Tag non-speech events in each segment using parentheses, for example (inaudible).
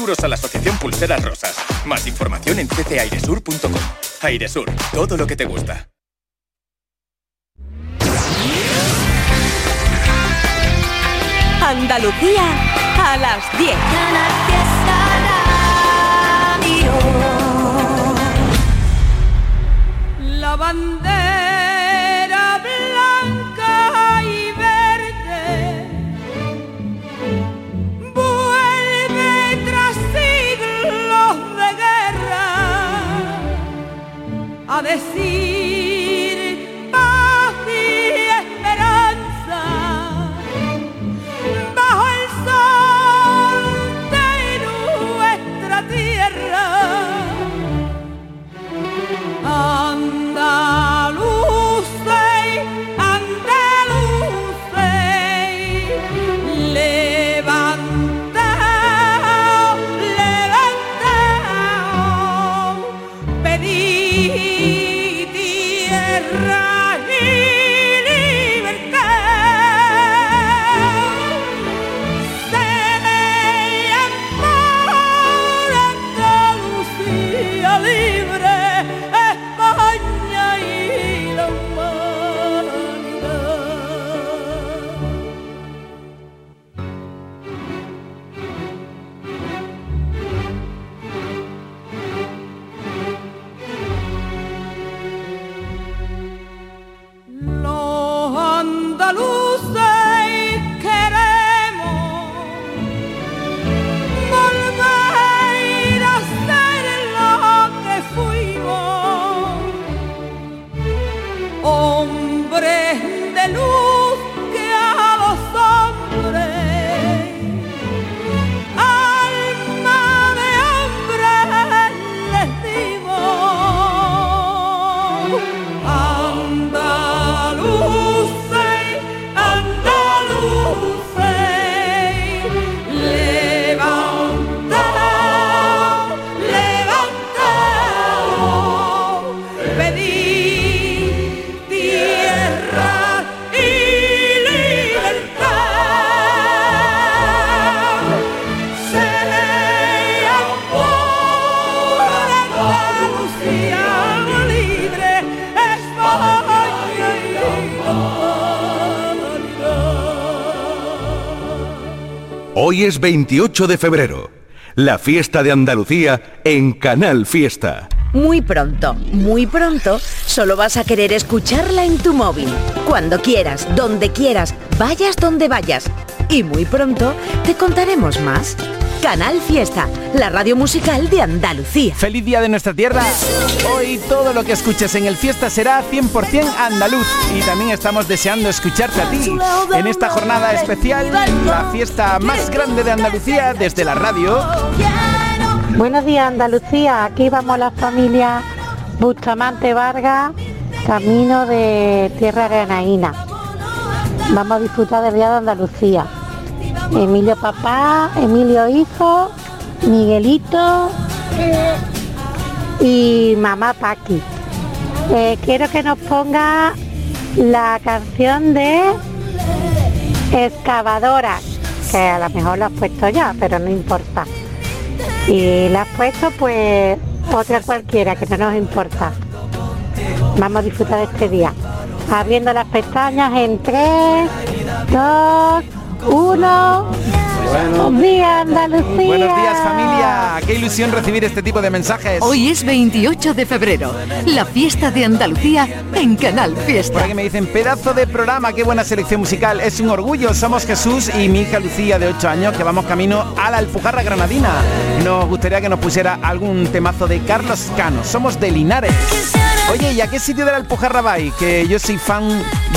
euros a la Asociación Pulseras Rosas. Más información en ccairesur.com. Airesur, todo lo que te gusta. Andalucía a las 10. La bandera hombres de luz Es 28 de febrero, la fiesta de Andalucía en Canal Fiesta. Muy pronto, muy pronto, solo vas a querer escucharla en tu móvil. Cuando quieras, donde quieras, vayas donde vayas. Y muy pronto te contaremos más. Canal Fiesta, la radio musical de Andalucía. Feliz día de nuestra tierra. Hoy todo lo que escuches en el fiesta será 100% andaluz y también estamos deseando escucharte a ti en esta jornada especial, la fiesta más grande de Andalucía desde la radio. Buenos días Andalucía, aquí vamos la familia Bustamante Vargas, camino de Tierra Granaína. Vamos a disfrutar del Día de Andalucía. Emilio papá, Emilio hijo, Miguelito y mamá Paqui. Eh, quiero que nos ponga la canción de Excavadoras, que a lo mejor la has puesto ya, pero no importa. Y la has puesto pues otra cualquiera, que no nos importa. Vamos a disfrutar de este día. Abriendo las pestañas en 3, 2, 1. Buenos días, Andalucía. Buenos días familia, qué ilusión recibir este tipo de mensajes. Hoy es 28 de febrero, la fiesta de Andalucía en Canal Por Fiesta. aquí me dicen, pedazo de programa, qué buena selección musical. Es un orgullo. Somos Jesús y mi hija Lucía, de 8 años, que vamos camino a la Alpujarra Granadina. Nos gustaría que nos pusiera algún temazo de Carlos Cano. Somos de Linares. Oye, ¿y a qué sitio de la Alpujarra vais? Que yo soy fan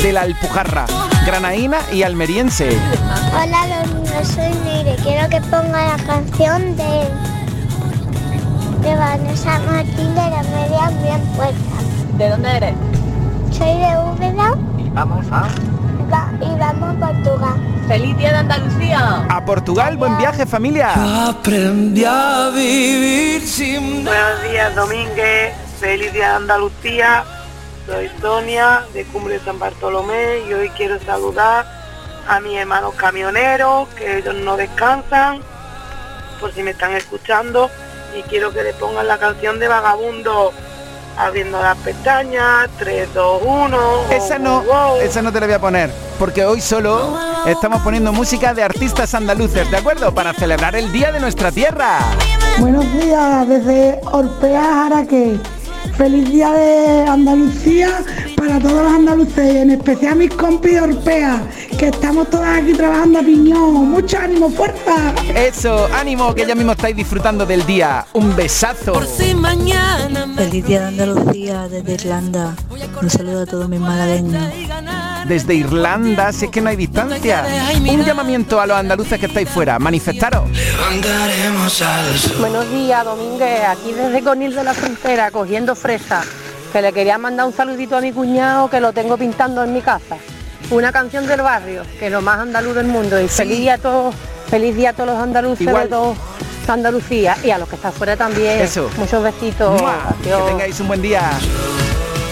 de la Alpujarra. Granaína y almeriense. Hola, los niños, soy Neire. Quiero que ponga la canción de, de Vanessa Martín de la Media Bien Puesta. ¿De dónde eres? Soy de Úbeda Y vamos a... va- y vamos a Portugal. ¡Feliz día de Andalucía! A Portugal, buen viaje familia. Aprendí a vivir sin... Buenos días, Domínguez. Feliz día de Andalucía. Soy Sonia, de Cumbre de San Bartolomé, y hoy quiero saludar a mis hermanos camioneros, que ellos no descansan, por si me están escuchando y quiero que le pongan la canción de Vagabundo abriendo las pestañas, 3, 2, 1. Esa no, esa no te la voy a poner, porque hoy solo estamos poniendo música de artistas andaluces, ¿de acuerdo? Para celebrar el Día de nuestra Tierra. Buenos días desde Orpea Jaraque. Feliz día de Andalucía para todos los andaluces, en especial mis compis de Orpea, que estamos todas aquí trabajando a piñón. Mucho ánimo, fuerza. Eso, ánimo, que ya mismo estáis disfrutando del día. Un besazo. Feliz día de Andalucía desde Irlanda. Un saludo a todos mis malagueños. Desde Irlanda, si es que no hay distancia. Un llamamiento a los andaluces que estáis fuera. Manifestaros. Buenos días, Domínguez. Aquí desde Conil de la Frontera, cogiendo fresa. Que le quería mandar un saludito a mi cuñado que lo tengo pintando en mi casa. Una canción del barrio, que es lo más andaluz del mundo. Y feliz día a todos, feliz día a todos los andaluces Igual. de toda Andalucía. Y a los que están fuera también. Eso. Muchos besitos. ¡Mua! Que tengáis un buen día.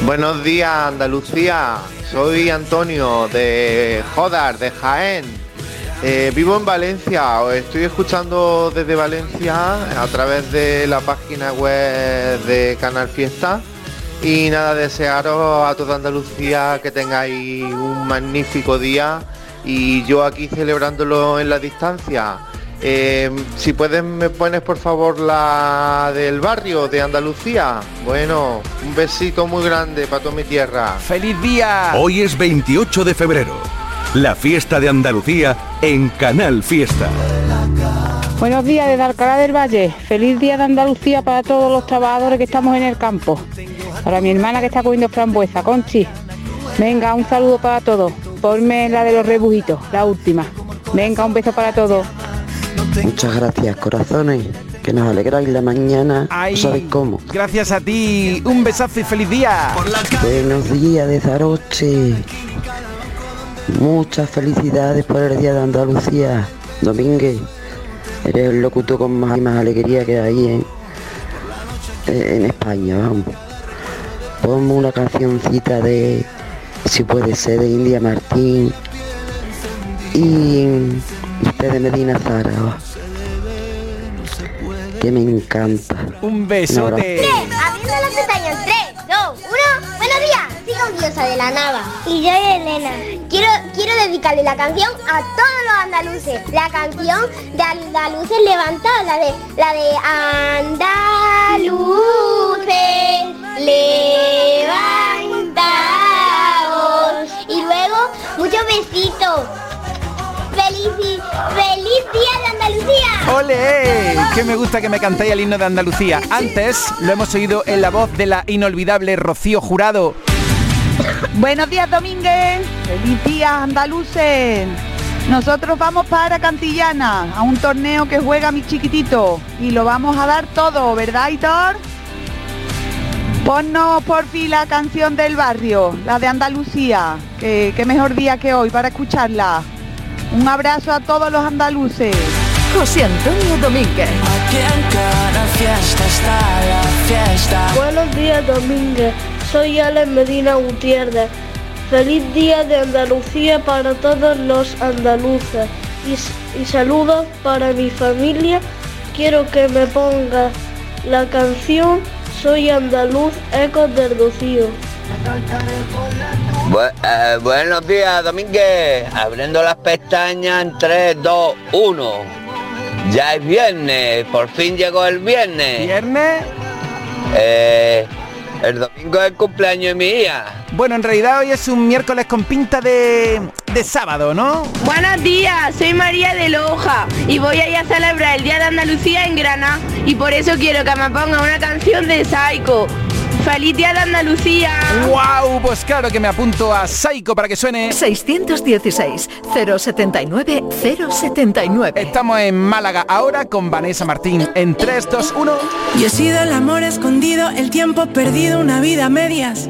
Buenos días, Andalucía. Soy Antonio de Jodar, de Jaén. Eh, vivo en Valencia. Os estoy escuchando desde Valencia a través de la página web de Canal Fiesta. Y nada, desearos a toda Andalucía que tengáis un magnífico día y yo aquí celebrándolo en la distancia. Eh, si puedes me pones por favor la del barrio de Andalucía. Bueno, un besito muy grande para toda mi tierra. ¡Feliz día! Hoy es 28 de febrero, la fiesta de Andalucía en Canal Fiesta. Buenos días desde Alcalá del Valle. Feliz día de Andalucía para todos los trabajadores que estamos en el campo. Para mi hermana que está comiendo frambuesa, Conchi. Venga, un saludo para todos. Ponme la de los rebujitos, la última. Venga, un beso para todos. Muchas gracias, corazones. Que nos alegráis la mañana. Ay. ¿No sabéis cómo? Gracias a ti. Un besazo y feliz día. Buenos días de Zaroche. Muchas felicidades por el Día de Andalucía. Domínguez, eres el locutor con más, más alegría que hay en, en España, vamos. Ponme una cancioncita de, si puede ser, de India Martín y de Medina Zara, que me encanta. Un besote. Abriendo las pestañas, 3, 2, 1. Buenos días, soy Confiosa de la Nava. Y yo Elena. Quiero, quiero dedicarle la canción a todos los andaluces. La canción de andaluces levantados, la de, la de andaluces levantados. Y luego, muchos besitos. Feliz, feliz día de Andalucía. ¡Ole! Que me gusta que me cantéis el himno de Andalucía. Antes lo hemos oído en la voz de la inolvidable Rocío Jurado. Buenos días, Domínguez. Feliz día, andaluces. Nosotros vamos para Cantillana, a un torneo que juega mi chiquitito. Y lo vamos a dar todo, ¿verdad, Hitor? Ponnos por fin la canción del barrio, la de Andalucía. Que, qué mejor día que hoy para escucharla. Un abrazo a todos los andaluces. José Antonio Domínguez. Buenos días, Domínguez. Soy Alex Medina Gutiérrez. Feliz día de Andalucía para todos los andaluces. Y, y saludos para mi familia. Quiero que me ponga la canción Soy andaluz, ecos del Rocío. Bu- eh, buenos días, Domínguez. Abriendo las pestañas en 3, 2, 1. Ya es viernes, por fin llegó el viernes. ¿Viernes? Eh, el domingo es el cumpleaños de mi hija. Bueno, en realidad hoy es un miércoles con pinta de, de sábado, ¿no? Buenos días, soy María de Loja y voy a ir a celebrar el Día de Andalucía en Granada y por eso quiero que me ponga una canción de Psycho. ¡Feliz Día de Andalucía! ¡Wow! Pues claro que me apunto a Psycho para que suene. 616 079 079. Estamos en Málaga ahora con Vanessa Martín en 3, 2, 1. Yo he sido el amor escondido, el tiempo perdido, una vida a medias.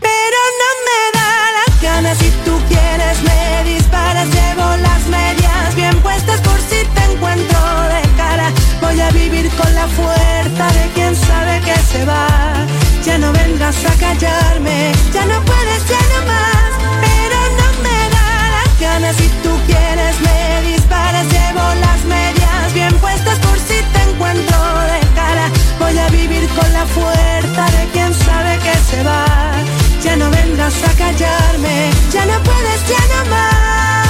Pero no me da las ganas si tú quieres me disparas. Llevo las medias bien puestas por si te encuentro de cara. Voy a vivir con la fuerza de quien sabe que se va. Ya no vengas a callarme, ya no puedes, ya no más. Pero no me da las ganas si tú quieres con la fuerza de quien sabe que se va. Ya no vengas a callarme, ya no puedes, ya no más.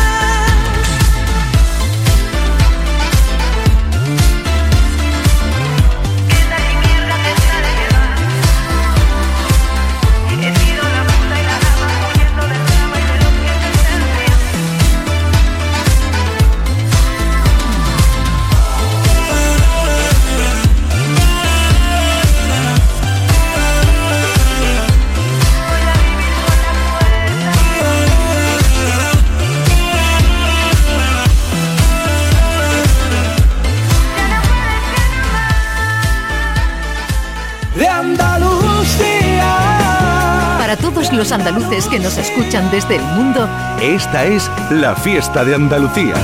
Los andaluces que nos escuchan desde el mundo, Esta es la fiesta de Andalucía.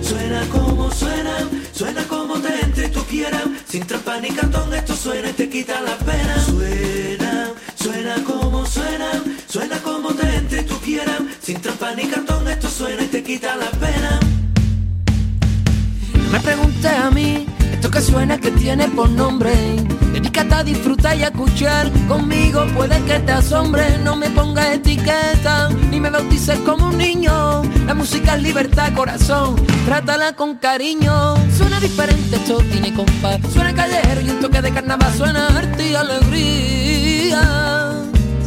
Suena como suena, suena como te entre y tú quieras. Sin trampa ni cartón, esto suena y te quita la pena. Suena, suena como suena, suena como te entre y tú quieras. Sin trampa ni cartón, esto suena y te quita la pena. Me pregunté a mí, esto que suena que tiene por nombre. Dedícate a disfrutar y escuchar conmigo, puede que te asombre. No me pongas etiqueta, ni me bautices como un niño. La música es libertad, corazón, trátala con cariño. Suena diferente, esto tiene compás. Suena callejero y un toque de carnaval, suena arte y alegría.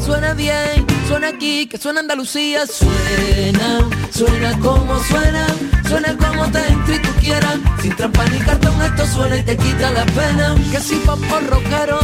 Suena bien, suena aquí, que suena Andalucía, suena, suena como suena, suena como te entre y tú quieras, sin trampa ni cartón esto suena y te quita la pena, que si pop rockero,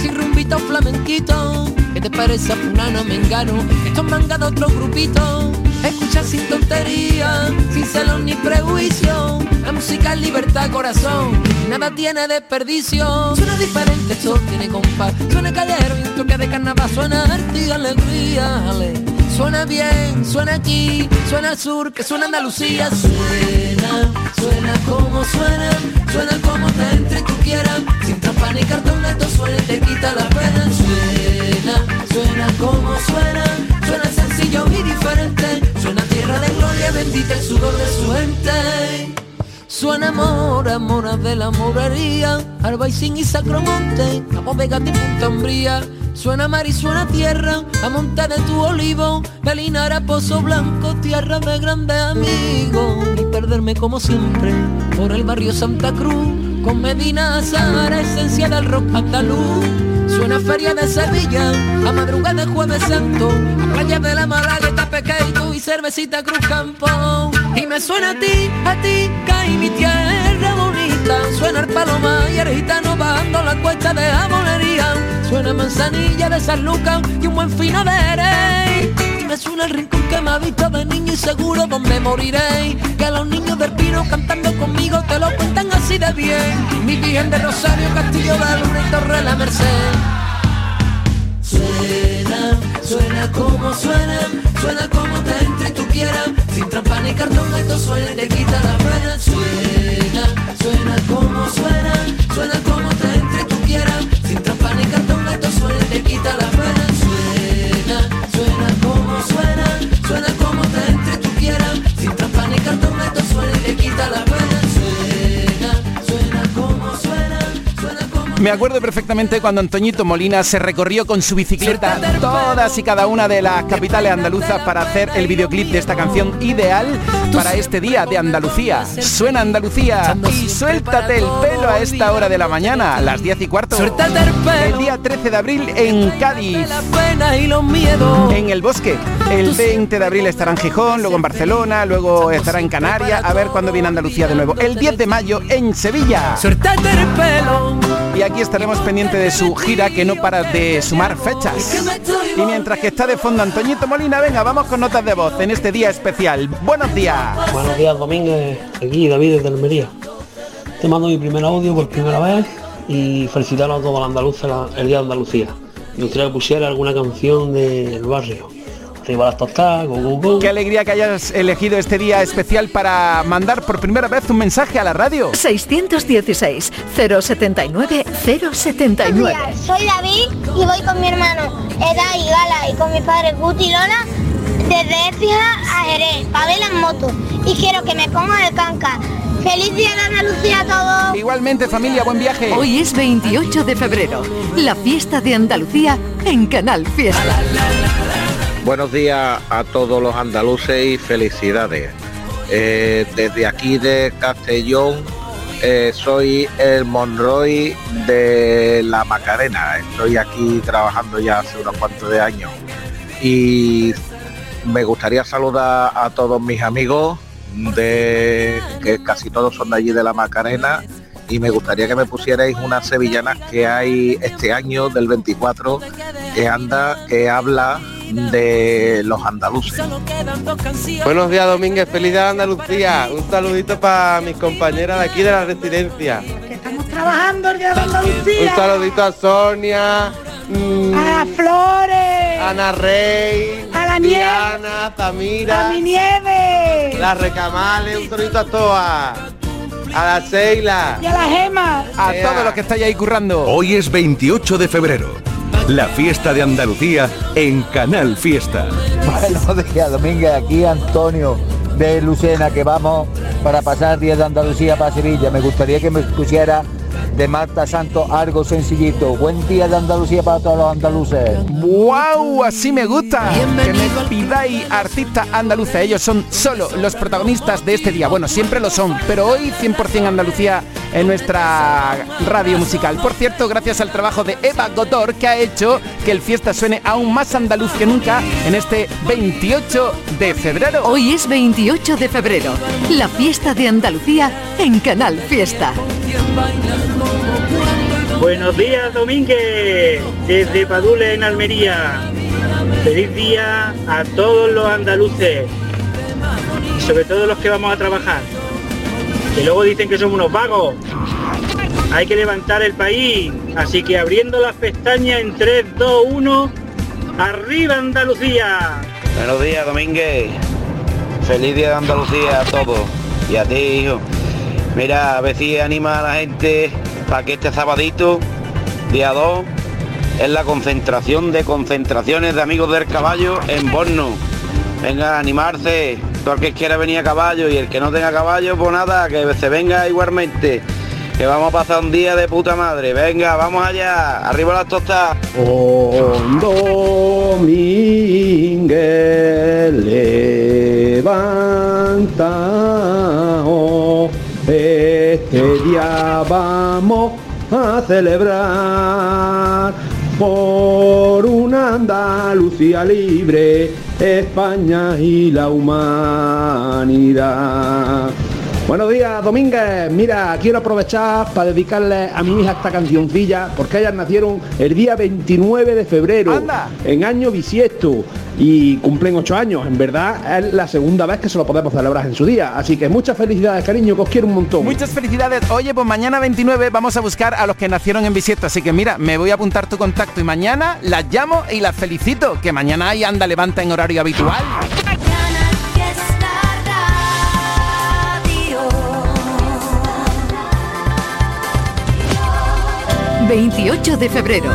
si rumbito flamenquito, que te parece a fulano mengano, esto es manga de otro grupito, escucha sin tontería, sin celos ni prejuicio, la música es libertad corazón, nada tiene desperdicio, suena diferente, esto tiene compás, suena callero y un toque de carnaval, suena arte y alegría, ale. Suena bien, suena aquí, suena sur, que suena Andalucía, suena, suena como suena, suena como te entre y tú quieras, sin trampa ni cartón, esto suena te quita la pena, suena, suena como suena, suena sencillo y diferente, suena tierra de gloria, bendita el sudor de su gente. Suena amor, amor de la morería, Albaicín y Sacromonte, a bodega de Punta Umbría. Suena mar y suena tierra, a monte de tu olivo, Belinara, Pozo Blanco, tierra de grandes amigos. Y perderme como siempre por el barrio Santa Cruz, con Medina Sahara, esencia del rock andaluz. Suena feria de Sevilla, a madrugada de jueves santo, a playa de la Malagueta Pequeño y cervecita Cruz Campo. Me suena a ti, a ti, cae mi tierra bonita. Suena el paloma y el gitano bajando la cuesta de jamonería. Suena manzanilla de San Lucas y un buen fino de me suena el rincón que me ha visto de niño y seguro donde moriré. Que los niños del pino cantando conmigo te lo cuentan así de bien. Mi virgen de Rosario, Castillo de Luna y Torre la Merced. Suena, suena como suena, suena como te entre y tú quieras. Sin trampa ni cartón, esto suena y te quita la pena. Suena, suena como suena, suena como te entre tú quieras. Me acuerdo perfectamente cuando Antoñito Molina se recorrió con su bicicleta todas y cada una de las capitales andaluzas para hacer el videoclip de esta canción ideal para este día de Andalucía. Suena Andalucía y suéltate el pelo a esta hora de la mañana, a las 10 y cuarto. El día 13 de abril en Cádiz. En el bosque. El 20 de abril estará en Gijón, luego en Barcelona, luego estará en Canarias. A ver cuándo viene Andalucía de nuevo. El 10 de mayo en Sevilla. Suéltate el pelo. Y aquí estaremos pendientes de su gira que no para de sumar fechas. Y mientras que está de fondo Antoñito Molina, venga, vamos con notas de voz en este día especial. Buenos días. Buenos días, Domínguez. Aquí David desde Almería. Te mando mi primer audio por primera vez y felicitar a todos los andaluces el Día de Andalucía. Me gustaría que pusiera alguna canción del barrio. Arriba las tostadas, go, go, go. Qué alegría que hayas elegido este día especial para mandar por primera vez un mensaje a la radio. 616 079 079. días, soy David y voy con mi hermano Eda y Gala y con mi padre Guti y Lola desde Écija a Jerez, para ver las motos. Y quiero que me ponga el canca. ¡Feliz Día de Andalucía a todos! Igualmente familia, buen viaje. Hoy es 28 de febrero, la fiesta de Andalucía en Canal Fiesta. Buenos días a todos los andaluces y felicidades. Eh, desde aquí de Castellón eh, soy el Monroy de la Macarena. Estoy aquí trabajando ya hace unos cuantos de años. Y me gustaría saludar a todos mis amigos de que casi todos son de allí de la Macarena y me gustaría que me pusierais unas sevillanas que hay este año del 24 que anda que habla de los andaluces. Buenos días Domínguez, feliz día de Andalucía. Un saludito para mis compañeras de aquí de la residencia. Estamos trabajando el día de Un Andalucía. saludito a Sonia, mm, A Flores. Ana Rey, A la nieve. Diana, Tamira, A mi nieve. las recamales, un saludito a todas. A la Seila. Y a la gema. A todos los que estáis ahí currando. Hoy es 28 de febrero, la fiesta de Andalucía en Canal Fiesta. Buenos (laughs) días, Domínguez. Aquí Antonio de Lucena, que vamos para pasar días de Andalucía para Sevilla. Me gustaría que me pusiera de Marta Santos algo sencillito. Buen día de Andalucía para todos los andaluces. ¡Wow! Así me gusta. Que me pidáis artistas andaluces. Ellos son solo los protagonistas de este día. Bueno, siempre lo son, pero hoy 100% Andalucía en nuestra radio musical. Por cierto, gracias al trabajo de Eva Gotor, que ha hecho que el fiesta suene aún más andaluz que nunca en este 28 de febrero. Hoy es 28 de febrero, la fiesta de Andalucía en Canal Fiesta. Buenos días, Domínguez, desde Padule, en Almería. Feliz día a todos los andaluces, y sobre todo los que vamos a trabajar. Que luego dicen que somos unos vagos. Hay que levantar el país, así que abriendo las pestañas en 3, 2, 1, ¡arriba Andalucía! Buenos días, Domínguez. Feliz día de Andalucía a todos. Y a ti, hijo. Mira, a ver si anima a la gente para que este sabadito, día 2, es la concentración de concentraciones de amigos del caballo en Borno. Venga, a animarse. Todo el que quiera venir a caballo y el que no tenga caballo, pues nada, que se venga igualmente. Que vamos a pasar un día de puta madre. Venga, vamos allá. Arriba las tostadas. Domínguez levantaos, este día vamos a celebrar por una Andalucía libre, España y la humanidad. Buenos días, Domínguez. Mira, quiero aprovechar para dedicarle a mi hija esta cancioncilla, porque ellas nacieron el día 29 de febrero, en año bisiesto, y cumplen ocho años. En verdad, es la segunda vez que se lo podemos celebrar en su día. Así que muchas felicidades, cariño, que os quiero un montón. Muchas felicidades. Oye, pues mañana 29 vamos a buscar a los que nacieron en bisiesto. Así que mira, me voy a apuntar tu contacto y mañana las llamo y las felicito. Que mañana hay anda levanta en horario habitual. 28 de febrero.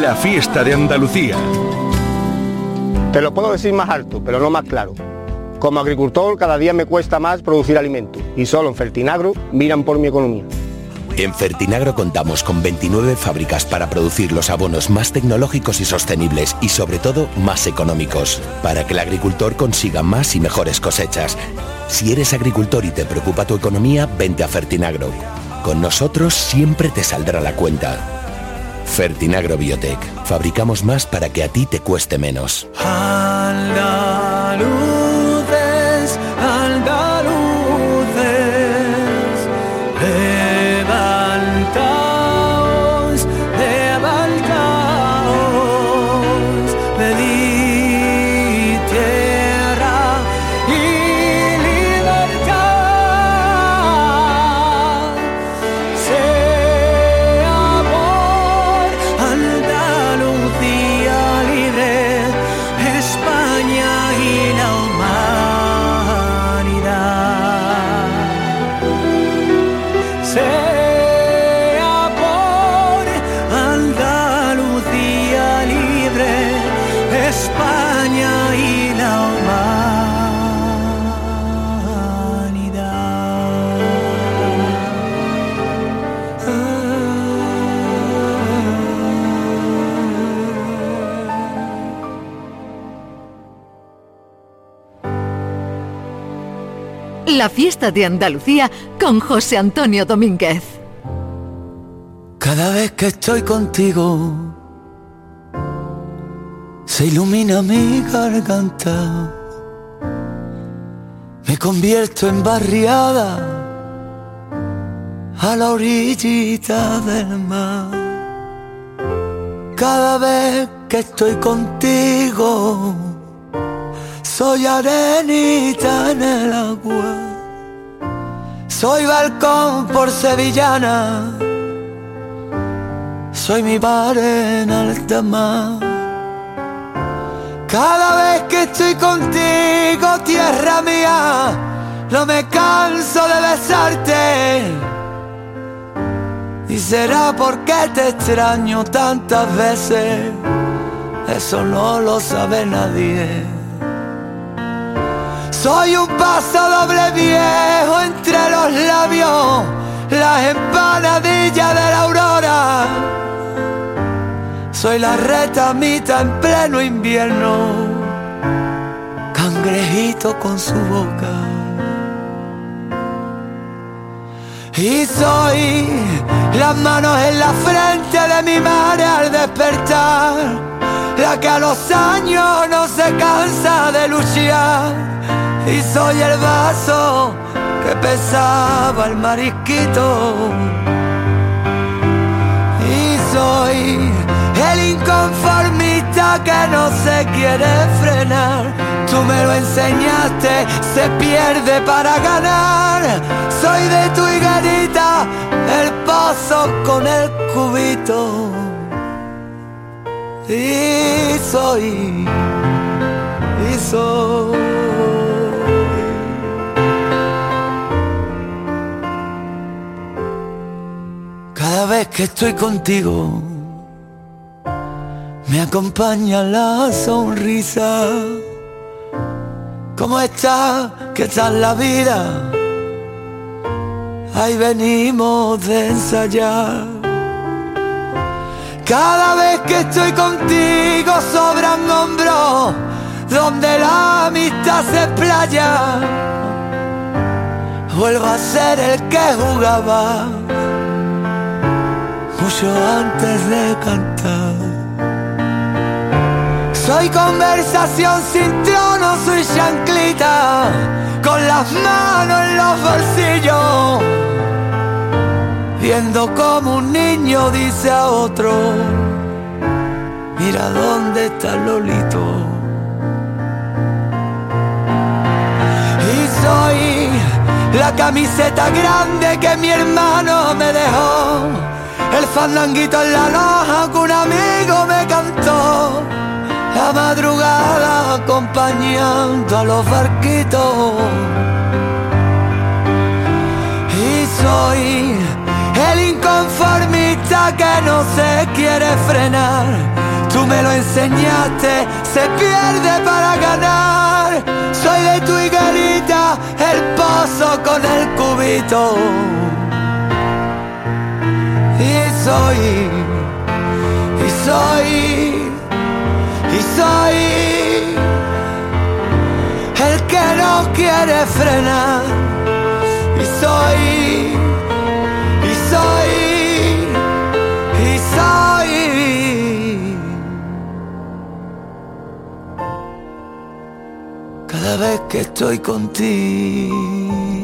La fiesta de Andalucía. Te lo puedo decir más alto, pero no más claro. Como agricultor cada día me cuesta más producir alimentos y solo en Fertinagro miran por mi economía. En Fertinagro contamos con 29 fábricas para producir los abonos más tecnológicos y sostenibles y sobre todo más económicos, para que el agricultor consiga más y mejores cosechas. Si eres agricultor y te preocupa tu economía, vente a Fertinagro. Con nosotros siempre te saldrá la cuenta. Fertinagro Biotech. Fabricamos más para que a ti te cueste menos. La fiesta de Andalucía con José Antonio Domínguez. Cada vez que estoy contigo, se ilumina mi garganta. Me convierto en barriada a la orillita del mar. Cada vez que estoy contigo, soy arenita. Soy balcón por sevillana. Soy mi bar en alta mar. Cada vez que estoy contigo, tierra mía, no me canso de besarte. Y será porque te extraño tantas veces, eso no lo sabe nadie. Soy un paso doble viejo entre los labios, las empanadillas de la aurora. Soy la retamita en pleno invierno, cangrejito con su boca. Y soy las manos en la frente de mi madre al despertar, la que a los años no se cansa de luchar. Y soy el vaso que pesaba el marisquito. Y soy el inconformista que no se quiere frenar. Tú me lo enseñaste, se pierde para ganar. Soy de tu higuerita, el pozo con el cubito. Y soy, y soy. Cada vez que estoy contigo, me acompaña la sonrisa. ¿Cómo está? ¿Qué tal la vida? Ahí venimos de ensayar. Cada vez que estoy contigo sobran hombros donde la amistad se playa. Vuelvo a ser el que jugaba mucho antes de cantar. Soy conversación sin trono, soy chanclita, con las manos en los bolsillos, viendo como un niño dice a otro, mira dónde está Lolito. Y soy la camiseta grande que mi hermano me dejó, el fandanguito en la loja que un amigo me cantó la madrugada acompañando a los barquitos. Y soy el inconformista que no se quiere frenar. Tú me lo enseñaste, se pierde para ganar. Soy de tu higuerita, el pozo con el cubito. Soy, y soy y soy el que no quiere frenar. Y soy y soy y soy. Cada vez que estoy contigo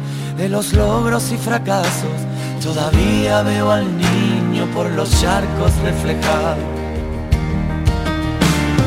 de los logros y fracasos, todavía veo al niño por los charcos reflejados.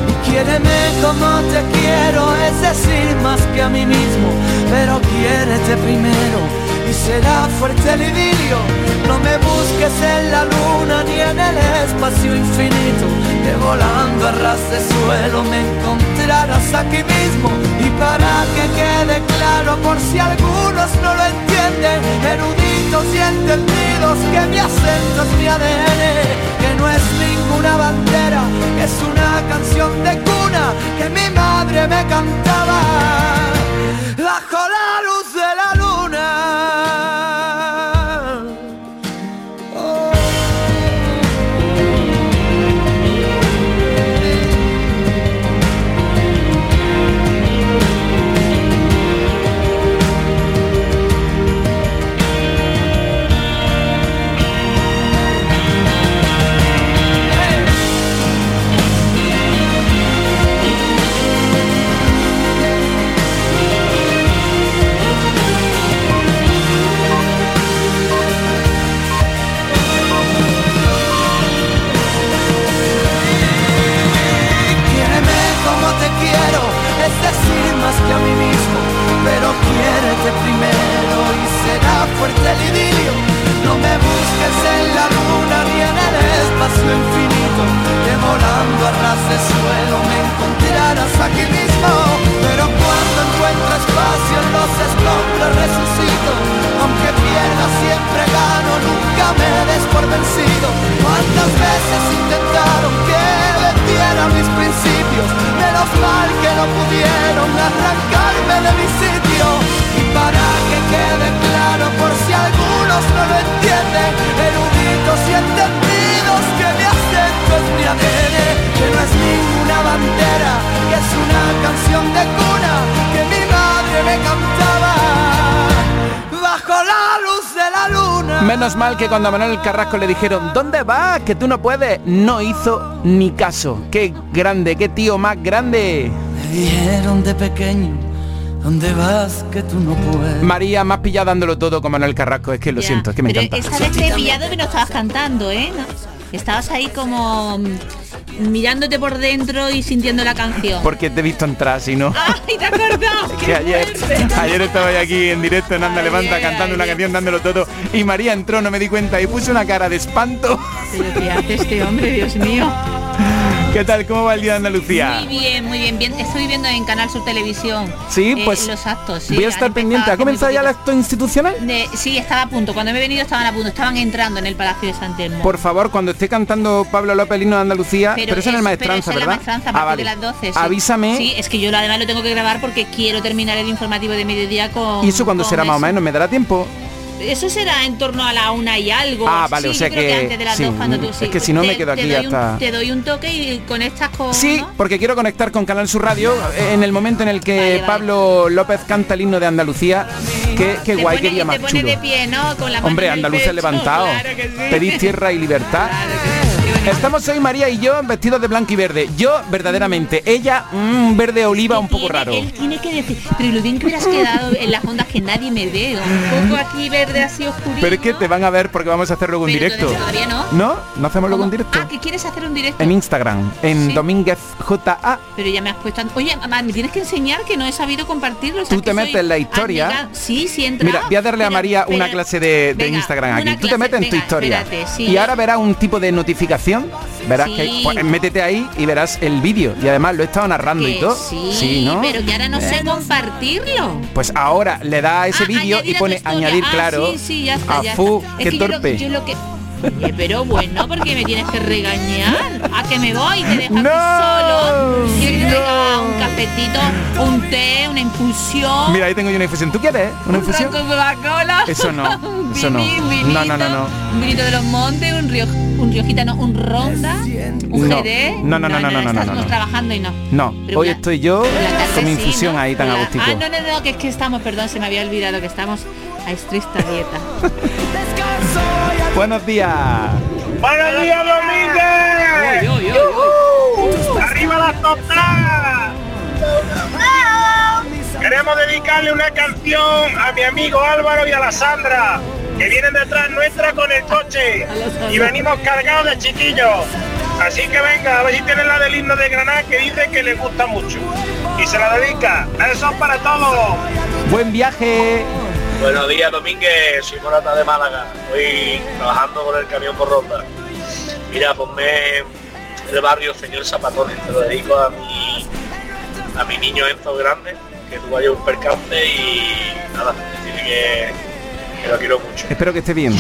Y quiéreme como te quiero, es decir, más que a mí mismo, pero quiérete primero y será fuerte el idilio. No me busques en la luna ni en el espacio infinito, que volando a ras de suelo me encontrarás aquí mismo. Para que quede claro, por si algunos no lo entienden, eruditos y entendidos, que mi acento es mi ADN, que no es ninguna bandera, que es una canción de cuna que mi madre me cantaba Menos mal que cuando a Manuel Carrasco le dijeron, ¿dónde vas? Que tú no puedes. No hizo ni caso. Qué grande, qué tío más grande. Me dijeron de pequeño, ¿dónde vas que tú no puedes? María, más pillado dándolo todo con Manuel Carrasco. Es que lo Ya. siento, es que me Pero encanta. esta vez te he pillado que no estabas cantando, ¿eh? ¿No? Estabas ahí como mm, mirándote por dentro y sintiendo la canción. Porque te he visto entrar, si no. ¡Ay, te acordado! que ¡Qué ayer, fuerte! ayer estaba aquí en directo en Anda Levanta cantando una canción dándolo todo y María entró, no me di cuenta y puso una cara de espanto. Pero ¿qué hace este hombre, Dios mío? ¿Qué tal? ¿Cómo va el día de Andalucía? Muy bien, muy bien, bien. Estoy viendo en Canal Sur Televisión. Sí, eh, pues los actos. sí, voy a estar pendiente. ¿Ha comenzado ya el acto institucional? De- sí, estaba a punto. Cuando me he venido estaban a punto. Estaban entrando en el Palacio de San Telmo. Por favor, cuando esté cantando Pablo López el himno de Andalucía, pero, eso en el Maestranza, pero eso en la ¿verdad? Maestranza, a Ah, partir vale. de las 12. sí. Avísame. Sí, es que yo además lo tengo que grabar porque quiero terminar el informativo de mediodía con. ¿Y eso cuándo será más o eso. menos? ¿Me dará tiempo? Eso será en torno a la una y algo. Ah, vale, Sí, o sea creo que- antes de las sí, dos cuando tú es sí. que si no me Te- quedo te aquí un- hasta- te doy un toque y conectas con. Sí, ¿no? porque quiero conectar con Canal Sur Radio eh, en el momento en el que Vale, vale. Pablo López canta el himno de Andalucía. Qué, qué Te guay, qué día más te chulo. de pie, ¿no? Con la mano Hombre, andaluces pecho, levantado. claro que. Pedís tierra y libertad. Estamos hoy María y yo vestidos de blanco y verde. Yo verdaderamente, ella un verde oliva un poco raro. Él tiene que decir, pero lo bien que hubieras quedado en las ondas que nadie me ve, un poco aquí verde así oscurito. Pero es que te van a ver porque vamos a hacer luego un directo. todavía no. ¿No? ¿No hacemos luego un directo? Ah, que quieres hacer un directo. En Instagram, en Sí. Domínguez JA. Pero ya me has puesto. Oye, mamá, me tienes que enseñar que no he sabido compartirlo. o sea, Tú te metes en la historia. abnegada. Sí, sí, he entrado. Mira, voy a darle a Pero- María una clase de, de venga, Instagram aquí. Tú te metes en tu historia. espérate, sí. y ahora verás un tipo de notificación. Verás Sí. que pues, métete ahí y verás el vídeo. Y además lo he estado narrando y todo. Sí, ¿no? pero que ahora no sé compartirlo. Pues ahora le da a ese Ah, vídeo y añadir a pone añadir Ah, claro. sí, sí, ya está, a ya fu, está. Es qué que yo lo- torpe. yo lo que Oye, pero bueno, porque me tienes que regañar. A que me voy, te dejas No, solo. Que un cafetito, un té, una infusión. Mira, ahí tengo yo una infusión. ¿Tú quieres una un infusión? Coca-Cola. Eso no, un (laughs) eso no. vinito, No, no, no, no. Un vinito de los montes, un río, un riojita, no, un ronda, un No. jerez. No, no, no, no, no, no, estamos no, no. trabajando y no. No, Pero hoy estoy yo con mi infusión ahí tan agustico. Ah, no, no, no, que es que estamos, perdón, se me había olvidado que estamos a estricta dieta. (laughs) Buenos días. ¡Buenos días, Domínguez! ¡Arriba las tostadas! Queremos dedicarle una canción a mi amigo Álvaro y a la Sandra, que vienen detrás nuestra con el coche y venimos cargados de chiquillos. Así que venga, a ver si tienen la del himno de Granada que dice que les gusta mucho. Y se la dedica. Eso es para todos. Buen viaje. Buenos días, Domínguez. Soy Morata de Málaga. Estoy trabajando con el camión por ronda. Mira, ponme el barrio Señor Zapatones. Te lo dedico a mi, a mi niño Enzo Grande, que tuvo ayer un percance y nada, decirle que, que lo quiero mucho. Espero que esté bien.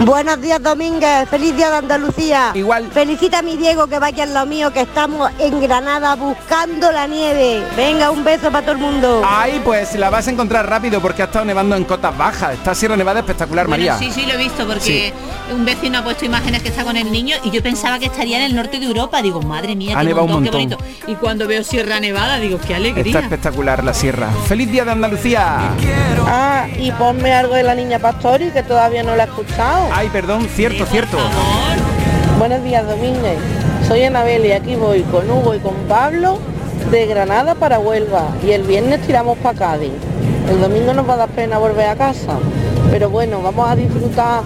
Buenos días Domínguez, feliz día de Andalucía. Igual. Felicita a mi Diego que va aquí al lado mío, que estamos en Granada buscando la nieve. Venga, un beso para todo el mundo. Ahí pues la vas a encontrar rápido porque ha estado nevando en cotas bajas. Está Sierra Nevada espectacular, Bueno, María. sí, sí, lo he visto porque un vecino ha puesto imágenes que está con el niño y yo pensaba que estaría en el norte de Europa. Digo, madre mía, Ha qué nevado un montón, qué montón. bonito. Y cuando veo Sierra Nevada, digo, qué Está alegría. espectacular la sierra. ¡Feliz día de Andalucía! Ah, y ponme algo de la niña Pastori que todavía no la he escuchado. Ay, perdón, cierto, cierto. Buenos días, Domínguez. Soy Anabel y aquí voy con Hugo y con Pablo de Granada para Huelva. Y el viernes tiramos para Cádiz. El domingo nos va a dar pena volver a casa. Pero bueno, vamos a disfrutar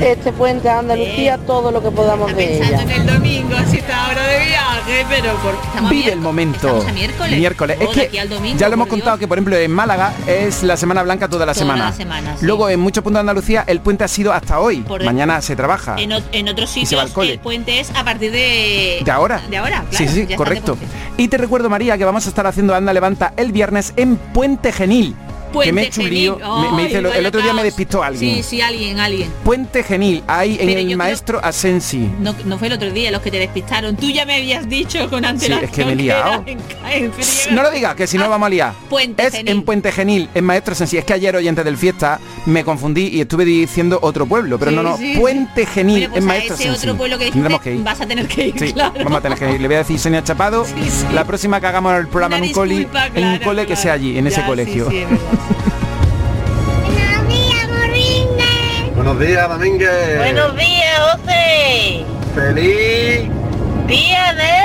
este puente a Andalucía todo lo que podamos de ella. Pensando en el domingo, así está ahora de viaje, pero porque estamos Vive el momento. A miércoles. Miércoles. Oh, Es de que aquí al domingo, ya lo hemos Dios. contado que, por ejemplo, en Málaga es la Semana Blanca toda la Toda semana. la semana, sí. Luego, en muchos puntos de Andalucía, el puente ha sido hasta hoy. Por- Mañana se trabaja. En, o- en otros Y se va sitios al cole. el puente es a partir de... De ahora. De ahora, claro. sí, sí, correcto. Y te recuerdo, María, que vamos a estar haciendo Anda Levanta el viernes en Puente Genil. Que me he Puente. Genil. Me- dice, el, otro día me despistó alguien. Sí, sí, alguien, alguien. Puente Genil, ahí en Pero el creo- maestro Asensi. No, no fue el otro día los que te despistaron. Tú ya me habías dicho con Sí, antelación. es que me he liado. en- en Friega. No lo digas, que si no vamos a liar. Puente es Genil. en Puente Genil, en Maestro Asensi. Es que ayer, oyentes del fiesta, me confundí y estuve diciendo otro pueblo. Pero Sí, no, no, sí, sí. Puente Genil, pues en Maestro ese Asensi. otro pueblo que dijiste, Tendremos que ir. vas a tener que ir, Sí, claro. vamos a tener que ir. Le voy a decir Sonia Chapado, la próxima que hagamos el programa en un, coli, en un claro, cole que sea allí, en ese colegio. Buenos días, Domínguez. Buenos días, José. Feliz. Día de...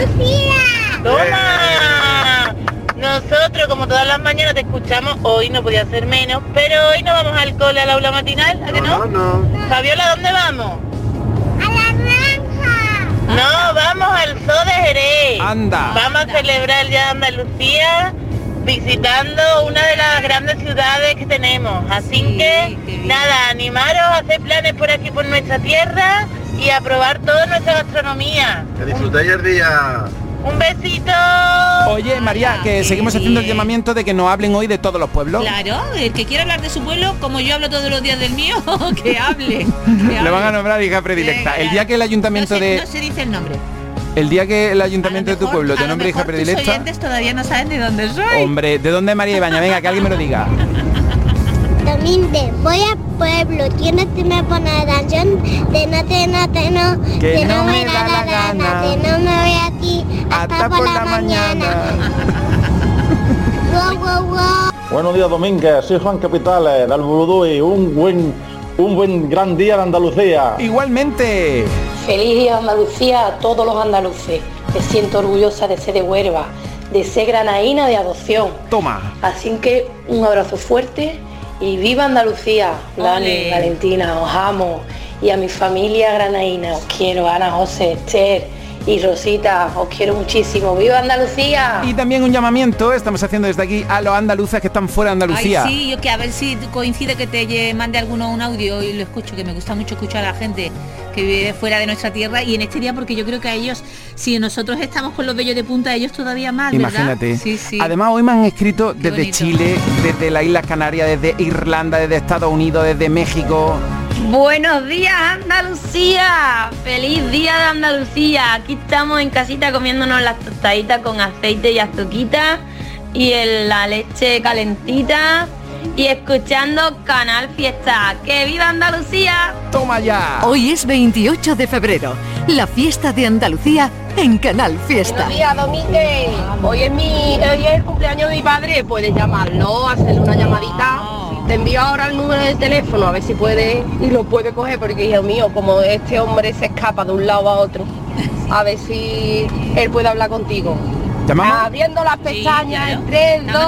Lucía. Toma. Nosotros, como todas las mañanas, te escuchamos. Hoy no podía ser menos, pero hoy no vamos al cole, al aula matinal, ¿a que no? No, no. Fabiola, ¿dónde vamos? A la granja. No, vamos al zoo de Jerez. Anda. Vamos a celebrar el Día de Andalucía visitando una de las grandes ciudades que tenemos. Así que, nada, animaros a hacer planes por aquí, por nuestra tierra y a probar toda nuestra gastronomía. Que disfrutéis el día. Un besito. Oye, María, que seguimos haciendo el llamamiento de que nos hablen hoy de todos los pueblos. Claro, el que quiera hablar de su pueblo, como yo hablo todos los días del mío, (laughs) que hable. que Le van a nombrar hija predilecta. Venga, El día que el ayuntamiento no se, de no se dice el nombre. El día que el ayuntamiento de tu pueblo A te nombre hija predilecta. oyentes todavía no saben de dónde soy. Hombre, ¿de dónde es María Ibaña? Venga, que alguien me lo diga. (laughs) Domínguez, voy al pueblo, tienes que me poner la canción de no te no te no, Que que no no me me da da la la gana, gana. que no me voy aquí hasta, por la mañana. (laughs) Guau, guau, guau. Buenos días, Domínguez. Soy Juan Capitales, del Burudui. Un buen, un buen gran día de Andalucía. Igualmente. Feliz día Andalucía a todos los andaluces. Me siento orgullosa de ser de Huelva, de ser granaína de adopción. Toma. Así que un abrazo fuerte y viva Andalucía. Dani. Valentina, os amo. Y a mi familia granaína, os quiero. Ana, José, Esther y Rosita, os quiero muchísimo. ¡Viva Andalucía! Y también un llamamiento estamos haciendo desde aquí a los andaluces que están fuera de Andalucía. Ay, sí, yo que a ver si coincide que te mande alguno un audio y lo escucho, que me gusta mucho escuchar a la gente que vive fuera de nuestra tierra y en este día porque yo creo que a ellos, si nosotros estamos con los vellos de punta, ellos todavía más, ¿verdad? Imagínate. Sí, sí. Además, hoy me han escrito desde bonito. Chile, desde las Islas Canarias, desde Irlanda, desde Estados Unidos, desde México. Buenos días Andalucía, feliz día de Andalucía. Aquí estamos en casita comiéndonos las tostaditas con aceite y azuquita y el- la leche calentita y escuchando Canal Fiesta. ¡Que viva Andalucía! ¡Toma ya! Hoy es 28 de febrero, la fiesta de Andalucía en Canal Fiesta. Buenos días, Domínguez. Hoy es mi, hoy es el cumpleaños de mi padre. Puedes llamarlo, hacerle una llamadita. Te envío ahora el número de teléfono a ver si puede y lo puede coger porque hijo mío, como este hombre se escapa de un lado a otro, a ver si él puede hablar contigo. ¿Llamamos? Abriendo las pestañas en 3, 2,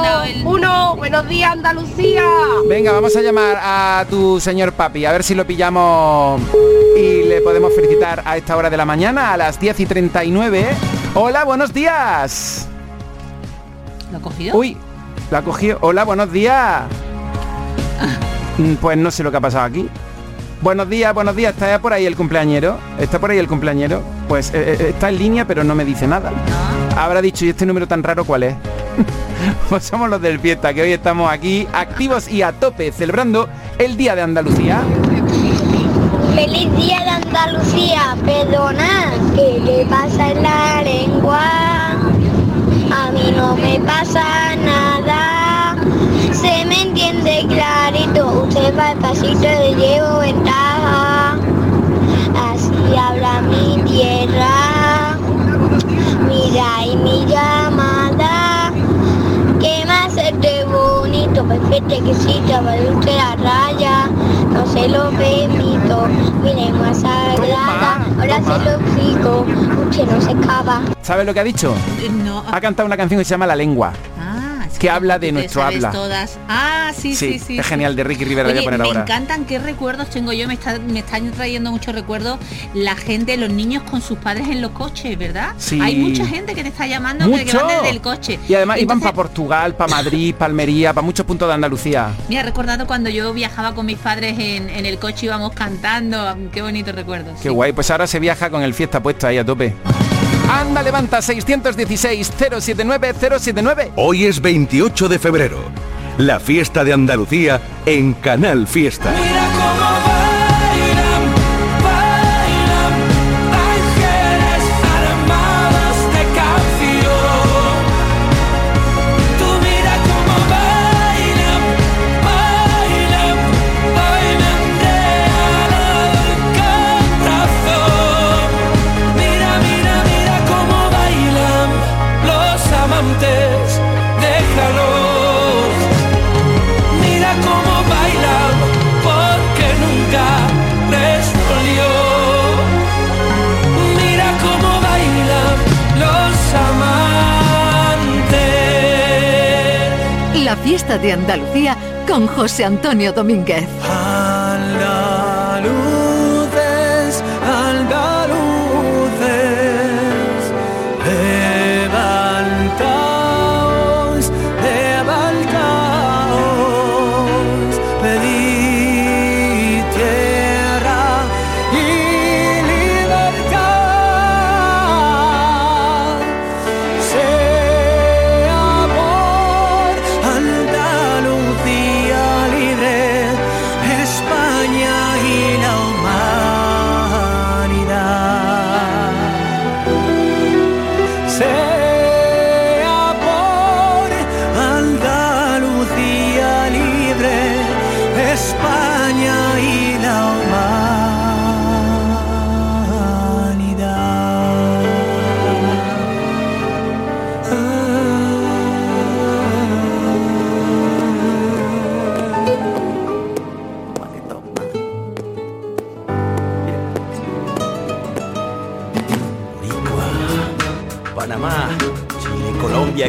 1. Buenos días, Andalucía. Venga, vamos a llamar a tu señor papi, a ver si lo pillamos y le podemos felicitar a esta hora de la mañana, a las 10 y 39. Hola, buenos días. ¿Lo ha cogido? Uy, la cogió. Hola, buenos días. Mm, Pues no sé lo que ha pasado aquí. Buenos días, buenos días. ¿Está por ahí el cumpleañero? ¿Está por ahí el cumpleañero? Pues eh, eh, está en línea, pero no me dice nada. Habrá dicho, ¿y este número tan raro cuál es? (laughs) pues somos los del fiesta, que hoy estamos aquí activos y a tope, celebrando el Día de Andalucía. Feliz día de Andalucía, perdona, ¿qué le pasa en la lengua? A mí no me pasa nada, se me entiende clarito, usted va despacito y llevo ventaja, así habla mi tierra, mira y mi llamada, que más este bonito, perfecto que sí, te va usted la raya, no se lo permito, mi lengua sagrada, ahora se lo explico, usted no se escapa. ¿Sabes lo que ha dicho? Eh, No. Ha cantado una canción que se llama La Lengua, Que habla de nuestro habla. todas. Ah, sí, sí, sí. es sí. genial, de Ricky Rivera, voy a Oye, poner me ahora. encantan qué recuerdos tengo yo, me, está, me están trayendo muchos recuerdos la gente, los niños con sus padres en los coches, ¿verdad? Sí. Hay mucha gente que te está llamando que- que ¡Mucho! van desde el coche. Y además iban para Portugal, para Madrid, para Almería, para muchos puntos de Andalucía. Me ha recordado cuando yo viajaba con mis padres en, en el coche íbamos cantando, qué bonitos recuerdos. Qué guay, pues ahora se viaja con el fiesta puesto ahí a tope. Anda, levanta 616-079-079. Hoy es 28 de febrero, la fiesta de Andalucía en Canal Fiesta. Mira cómo fiesta de Andalucía con José Antonio Domínguez. Ah,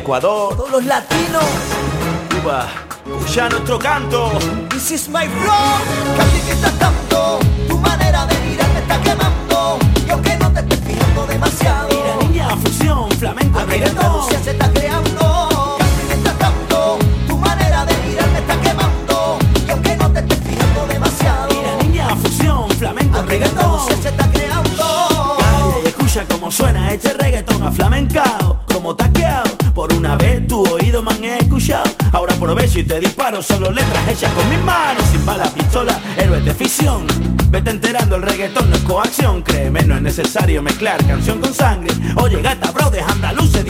Todos los latinos. Cuba, ya nuestro canto. This is my flow. Casi que estás tanto, tu manera de mirar me está quemando. Y aunque no te estés fijando demasiado. Mira, niña, fusión, flamenco, reggaetón. se está creando. Casi que estás tanto, tu manera de mirar me está quemando. Y aunque no te estés fijando demasiado. Mira, niña, fusión, flamenco, reggaetón. se está creando. Dale, escucha cómo suena este reggaetón a flamencao. Si te disparo solo letras hechas con mis manos Sin balas, pistola, héroes de ficción. Vete enterando, el reggaetón no es coacción Créeme, no es necesario mezclar canción con sangre. Oye gata, bro, de andaluces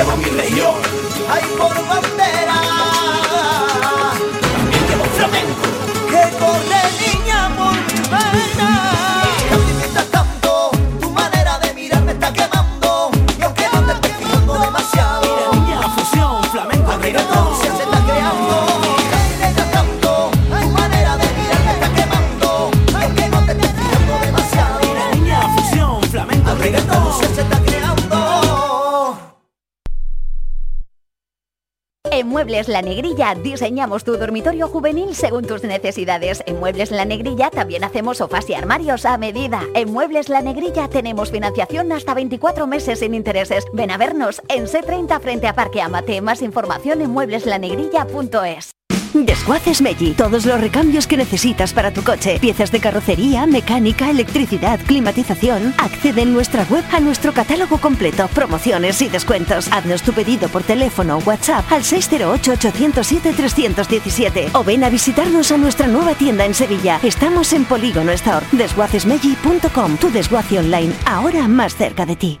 llevo mi región. Hay por bandera. Negrilla diseñamos tu dormitorio juvenil según tus necesidades. En Muebles La Negrilla también hacemos sofás y armarios a medida. En Muebles La Negrilla tenemos financiación hasta 24 meses sin intereses. Ven a vernos en C30 frente a Parque Amate. Más información en muebleslanegrilla.es. (laughs) Desguaces Meggi. Todos los recambios que necesitas para tu coche. Piezas de carrocería, mecánica, electricidad, climatización. Accede en nuestra web a nuestro catálogo completo, promociones y descuentos. Haznos tu pedido por teléfono o WhatsApp al 608-807-317 o ven a visitarnos a nuestra nueva tienda en Sevilla. Estamos en Polígono Store. Desguacesmeggi.com. Tu desguace online, ahora más cerca de ti.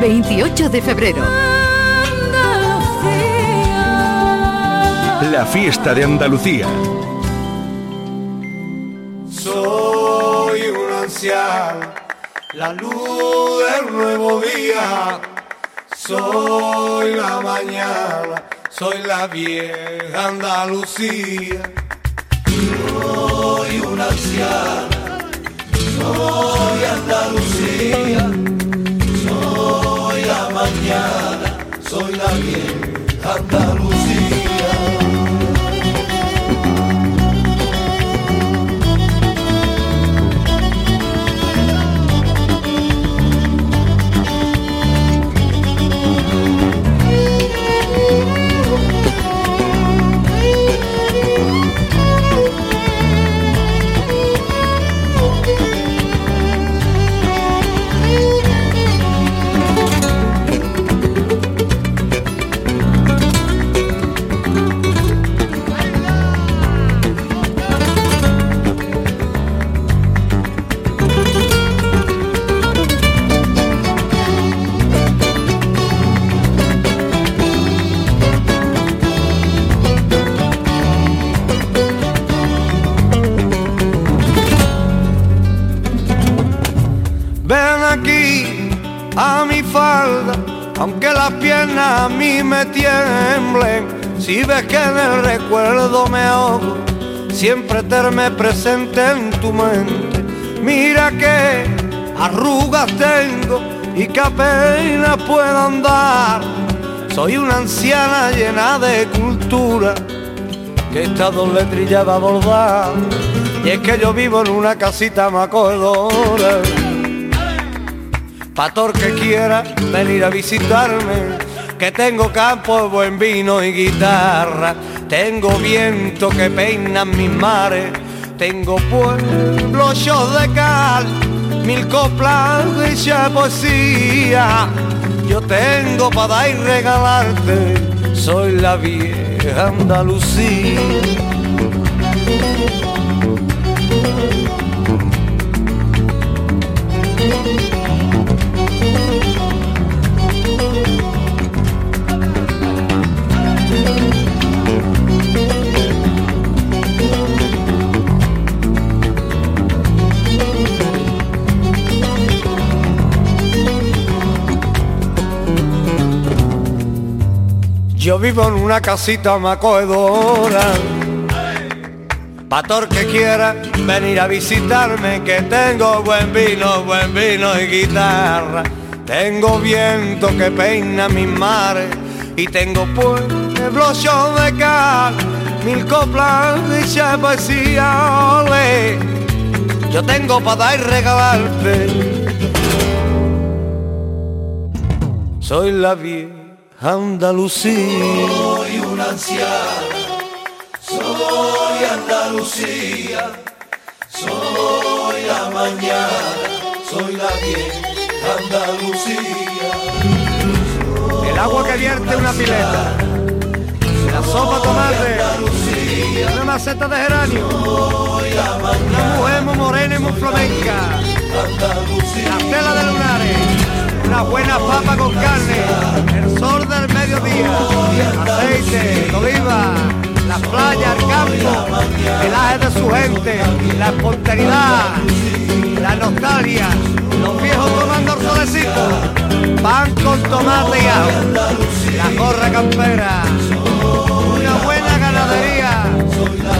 28 de febrero. La fiesta de Andalucía. Soy un anciano, la luz del nuevo día. Soy la mañana, soy la vieja Andalucía. Soy un anciano, soy Andalucía. Soy aunque las piernas a mí me tiemblen. Si ves que en el recuerdo me ahogo, siempre terme presente en tu mente. Mira que arrugas tengo y que apenas puedo andar. Soy una anciana llena de cultura que estas dos letrillas va a bordar. Y es que yo vivo en una casita macogedora. Pator que quiera venir a visitarme, que tengo campo, buen vino y guitarra, tengo viento que peina mis mares, tengo pueblos de cal, mil coplas de poesía, yo tengo para dar y regalarte, soy la vieja Andalucía. Yo vivo en una casita macogedora. Pator que quiera venir a visitarme, que tengo buen vino, buen vino y guitarra. Tengo viento que peina mis mares y tengo pueblos de cal, mil coplas de poesía. ole. Yo tengo para dar y regalarte. Soy la vieja Andalucía. Soy una anciana, soy Andalucía, soy la mañana, soy la vieja Andalucía. El agua que vierte una pileta. La sopa tomate. Una maceta de geranio. Una mujer muy morena y muy flamenca. La tela de lunares. Una buena papa con carne. El sol del mediodía. Aceite, oliva, la playa, el campo, el aje de su gente, la espontaneidad, la nostalgia, los viejos tomando el solecito, pan con tomate y ajo, la gorra campera, una buena ganadería,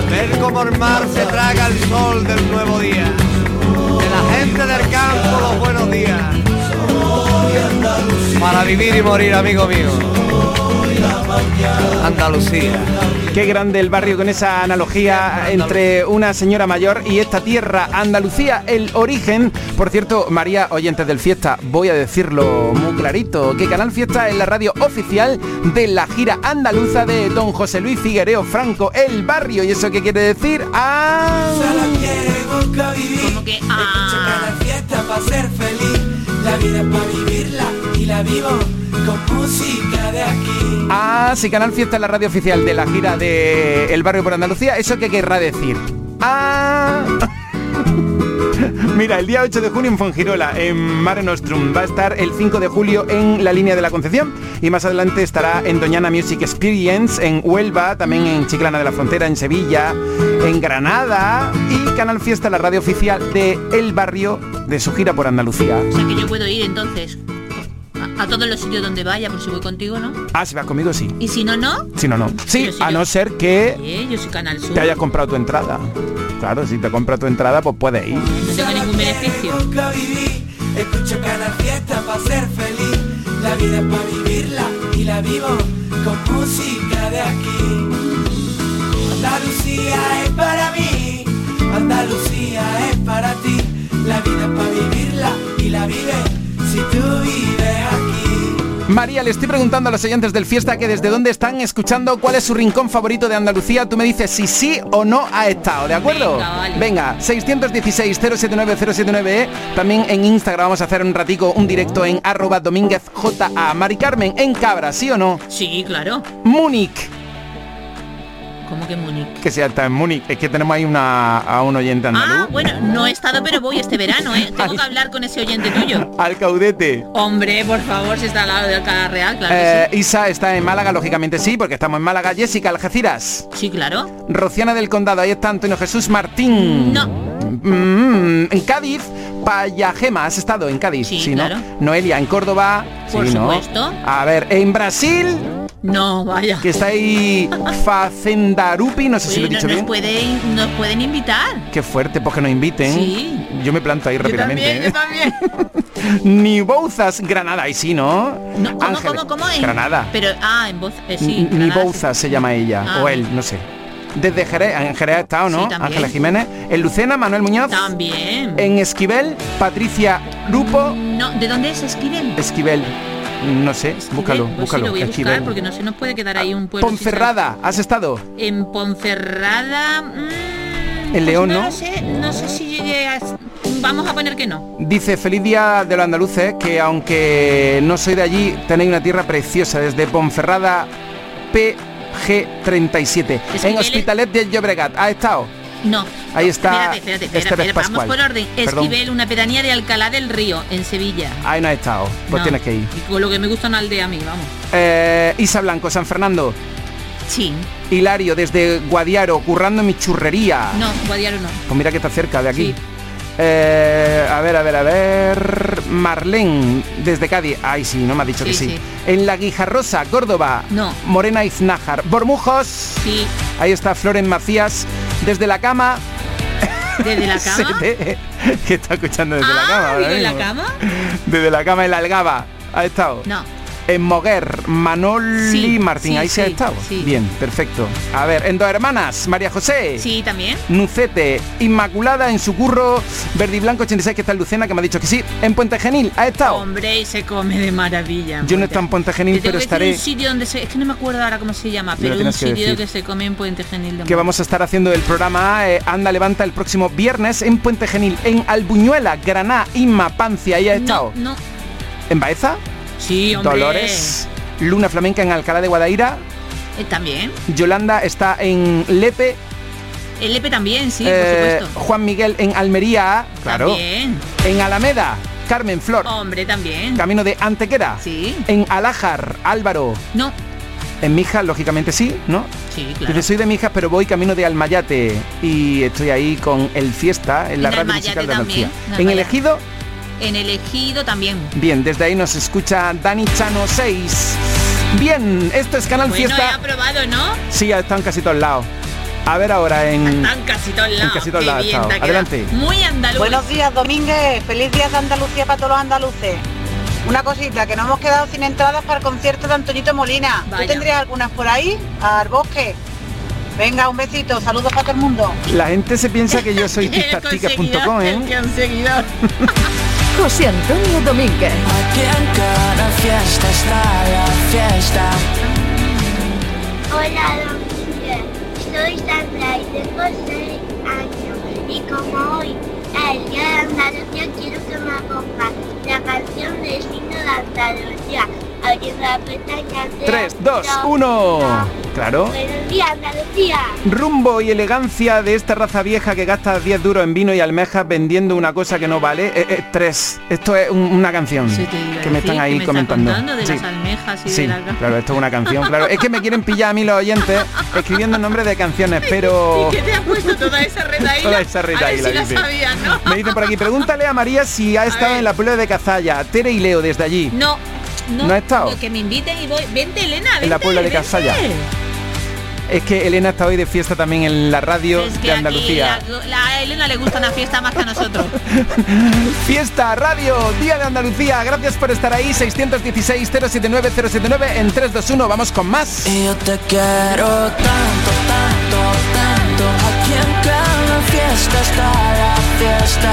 ver cómo el mar se traga el sol del nuevo día, de la gente del campo los buenos días, para vivir y morir, amigo mío. Andalucía. Qué grande el barrio con esa analogía entre una señora mayor y esta tierra, Andalucía, el origen. Por cierto, María, oyentes del Fiesta, voy a decirlo muy clarito, que Canal Fiesta es la radio oficial de la gira andaluza de don José Luis Figuereo Franco, el barrio. ¿Y eso qué quiere decir? Ah... Como que ah, fiesta para ser feliz, la vida para vivirla y la vivo con música de aquí. Ah, si Canal Fiesta es la radio oficial de la gira de El Barrio por Andalucía, ¿eso qué querrá decir? Ah... Mira, el día 8 de junio en Fongirola, en Mare Nostrum, va a estar el 5 de julio en la línea de la Concepción y más adelante estará en Doñana Music Experience, en Huelva, también en Chiclana de la Frontera, en Sevilla, en Granada y Canal Fiesta, la radio oficial de El Barrio de su gira por Andalucía. o sea que yo puedo ir entonces a, todos los sitios donde vaya, por si voy contigo, ¿no? Ah, si vas conmigo, sí. Y si no, no. Si no, no. Sí, Pero si a yo- no ser que Oye, yo soy Canal Sur. te hayas comprado tu entrada. Claro, si te compras tu entrada, pues puedes ir. No tengo ningún beneficio. Nunca viví, escucho Canal Fiesta para ser feliz, la vida es para vivirla y la vivo con música de aquí. Andalucía es para mí, Andalucía es para ti, la vida es para vivirla y la vives María, le estoy preguntando a los oyentes del Fiesta que desde dónde están escuchando, cuál es su rincón favorito de Andalucía. Tú me dices si sí o no ha estado, ¿de acuerdo? Venga, vale. Venga, 616-079-079. ¿eh? También en Instagram vamos a hacer un ratico un directo en arroba domínguez JA. Mari Carmen, en Cabra, ¿sí o no? Sí, claro. Múnich, ¿Cómo que Múnich? que sea está en Múnich. Es que tenemos ahí una, a un oyente andaluz. Ah, bueno, no he estado, pero voy este verano, ¿eh? Tengo que hablar con ese oyente tuyo. Alcaudete. Hombre, por favor, si está al lado de Alcalá Real, claro que Eh, Isa está en Málaga, lógicamente sí, porque estamos en Málaga. Jessica, Algeciras. sí. Claro. Rociana del Condado, ahí está Antonio Jesús Martín. No. Mm, en Cádiz, Payajema, has estado en Cádiz, Sí, ¿no? claro. Noelia, en Córdoba, Por sí, ¿no? supuesto. A ver, en Brasil, No, vaya. que está ahí Facendarupi, no sé si lo he dicho no- nos, bien. pueden, nos pueden invitar. Qué fuerte, pues que nos inviten. Sí. Yo me planto ahí rápidamente. También, yo ¿eh? también. (laughs) Ni Bouzas, Granada, ahí sí, ¿no? No, ¿Cómo, cómo, cómo? En- Granada. Pero, ah, en voz, eh, sí. Ni Granada, Bouzas se llama ella, Ah. o él, no sé. Desde Jerez, en Jerez ha estado, ¿no? Sí. Ángeles Jiménez. En Lucena, Manuel Muñoz. También. En Esquivel, Patricia Grupo. No, ¿de dónde es Esquivel? Esquivel, no sé, búscalo, Pues sí, búscalo. lo voy a buscar Esquivel. porque no se nos puede quedar ahí un pueblo. Ponferrada, ¿has estado? En Ponferrada. mm, En León, no ¿no? lo sé, no sé si llegué a... Vamos a poner que no. Dice, feliz día de los andaluces, que aunque no soy de allí, tenéis una tierra preciosa, desde Ponferrada PG37. En Esquivel- Hospitalet de Llobregat, ¿ha estado? No. Ahí está Espérate, espérate, espérate, vamos por orden. Perdón. Esquivel, una pedanía de Alcalá del Río, en Sevilla. Ahí no ha estado, pues No. tienes que ir. Y con lo que me gusta una aldea a mí, vamos. Eh, Isa Blanco, San Fernando. Sí. Hilario, desde Guadiaro, currando en mi churrería. No, Guadiaro no. Pues mira que está cerca de aquí. Sí. Eh, a ver, a ver, a ver. Marlene, desde Cádiz. Ay, sí, no me ha dicho que Sí, sí. sí. En La Guijarrosa, Córdoba. No. Morena Iznájar. Bormujos. Sí. Ahí está Floren Macías. Desde la cama. ¿Desde la (laughs) cama? Que está escuchando desde la cama. Ah, digo, ¿en la cama? Desde la cama en la Algaba. ¿Ha estado? No. En Moguer, Manoli Sí, Martín, sí, ahí se ha estado. Bien, perfecto. A ver, en dos hermanas, María José. Sí, también. Nucete, Inmaculada en su curro, Verde y Blanco 86 que está en Lucena, que me ha dicho que sí. En Puente Genil, ¿ha estado? Hombre, y se come de maravilla. Yo no he estado en Puente Te Genil, pero estaré... un sitio donde se... Es que no me acuerdo ahora cómo se llama, pero un que sitio que se come en Puente Genil de Que vamos a estar haciendo el programa eh, Anda Levanta el próximo viernes en Puente Genil, en Albuñuela, Graná, Inma, Pancia, ahí ha estado. No, ¿En Baeza? Sí, hombre. Dolores, Luna Flamenca en Alcalá de Guadaira, Eh, también. Yolanda está en Lepe, El Lepe también, sí, eh, por supuesto. Juan Miguel en Almería, claro. También. En Alameda, Carmen Flor. Hombre, también. Camino de Antequera. Sí. En Alájar, Álvaro. No. En Mijas, lógicamente sí, ¿no? Sí, claro. Dice, soy de Mijas, pero voy camino de Almayate y estoy ahí con el Fiesta en la En radio musical de Andalucía. en En el. Ejido, En el ejido también. bien, desde ahí nos escucha Dani Chano 6. Bien, esto es Canal Bueno, he Fiesta. aprobado, ¿no? Sí, ya están casi todos lados. A ver ahora en... Están casi todos lados. En casi todos lados. Adelante. Muy andaluz. Buenos días, Domínguez. Feliz día de Andalucía para todos los andaluces. Una cosita, que no hemos quedado sin entradas para el concierto de Antonito Molina. Vaya. ¿Tú tendrías algunas por ahí? Al bosque. Venga, un besito. Saludos para todo el mundo. La gente se piensa que yo soy (laughs) tictaticas.com, ¿eh? (laughs) José Antonio Domínguez. Aquí en cada fiesta está la fiesta. Hola, Domínguez. Soy Sandra y tengo 6 años. Y como hoy es el día de Andalucía, quiero que me ponga la canción de Signo de Andalucía. Abriendo la pestaña de 3, 2, Andalucía. 1. Claro. Buenos días, Andalucía. Rumbo y elegancia de esta raza vieja que gasta 10 duros en vino y almejas vendiendo una cosa que no vale. Eh, eh, tres. Esto es un- una canción Sí, que me están ahí que me está comentando. de Sí. las almejas y Sí, de la... claro, esto es una canción, claro. Es que me quieren pillar a mí los oyentes escribiendo nombres de canciones, (laughs) pero... ¿Y qué te has puesto toda esa retaíla? (laughs) Toda esa A ver retaíla, si la dice. sabías, ¿no? Me dicen por aquí, pregúntale a María si ha estado en la puebla de Cazalla. Tere y Leo desde allí. No, no. ¿No ha estado? Que me inviten y voy. Vente, Elena, vente. En la Puebla de vente. Cazalla. Es que Elena está hoy de fiesta también en la radio Es que de aquí Andalucía. la, la- a Elena le gusta una fiesta más que a nosotros. (laughs) Fiesta, radio, Día de Andalucía. Gracias por estar ahí. 616-079-079 en 321. Vamos con más. Y yo te quiero tanto, tanto, tanto. Aquí en cada fiesta está la fiesta.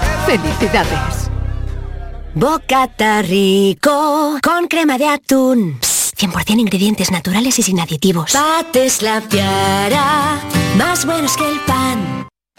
felicidades. Bocata rico con crema de atún. Psst, 100% ingredientes naturales y sin aditivos. Pates la piara, más buenos que el pan.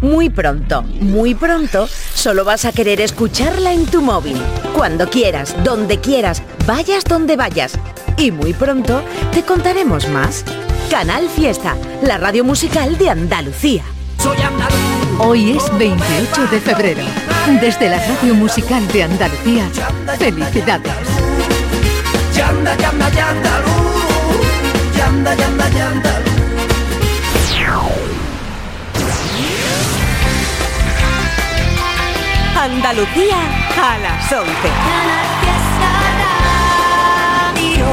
Muy pronto, muy pronto, solo vas a querer escucharla en tu móvil. Cuando quieras, donde quieras, vayas donde vayas. Y muy pronto te contaremos más. Canal Fiesta, la radio musical de Andalucía. Hoy es 28 de febrero. Desde la Radio Musical de Andalucía, felicidades. Yanda, yanda, yanda, yanda, yanda, yanda. Andalucía a las 11.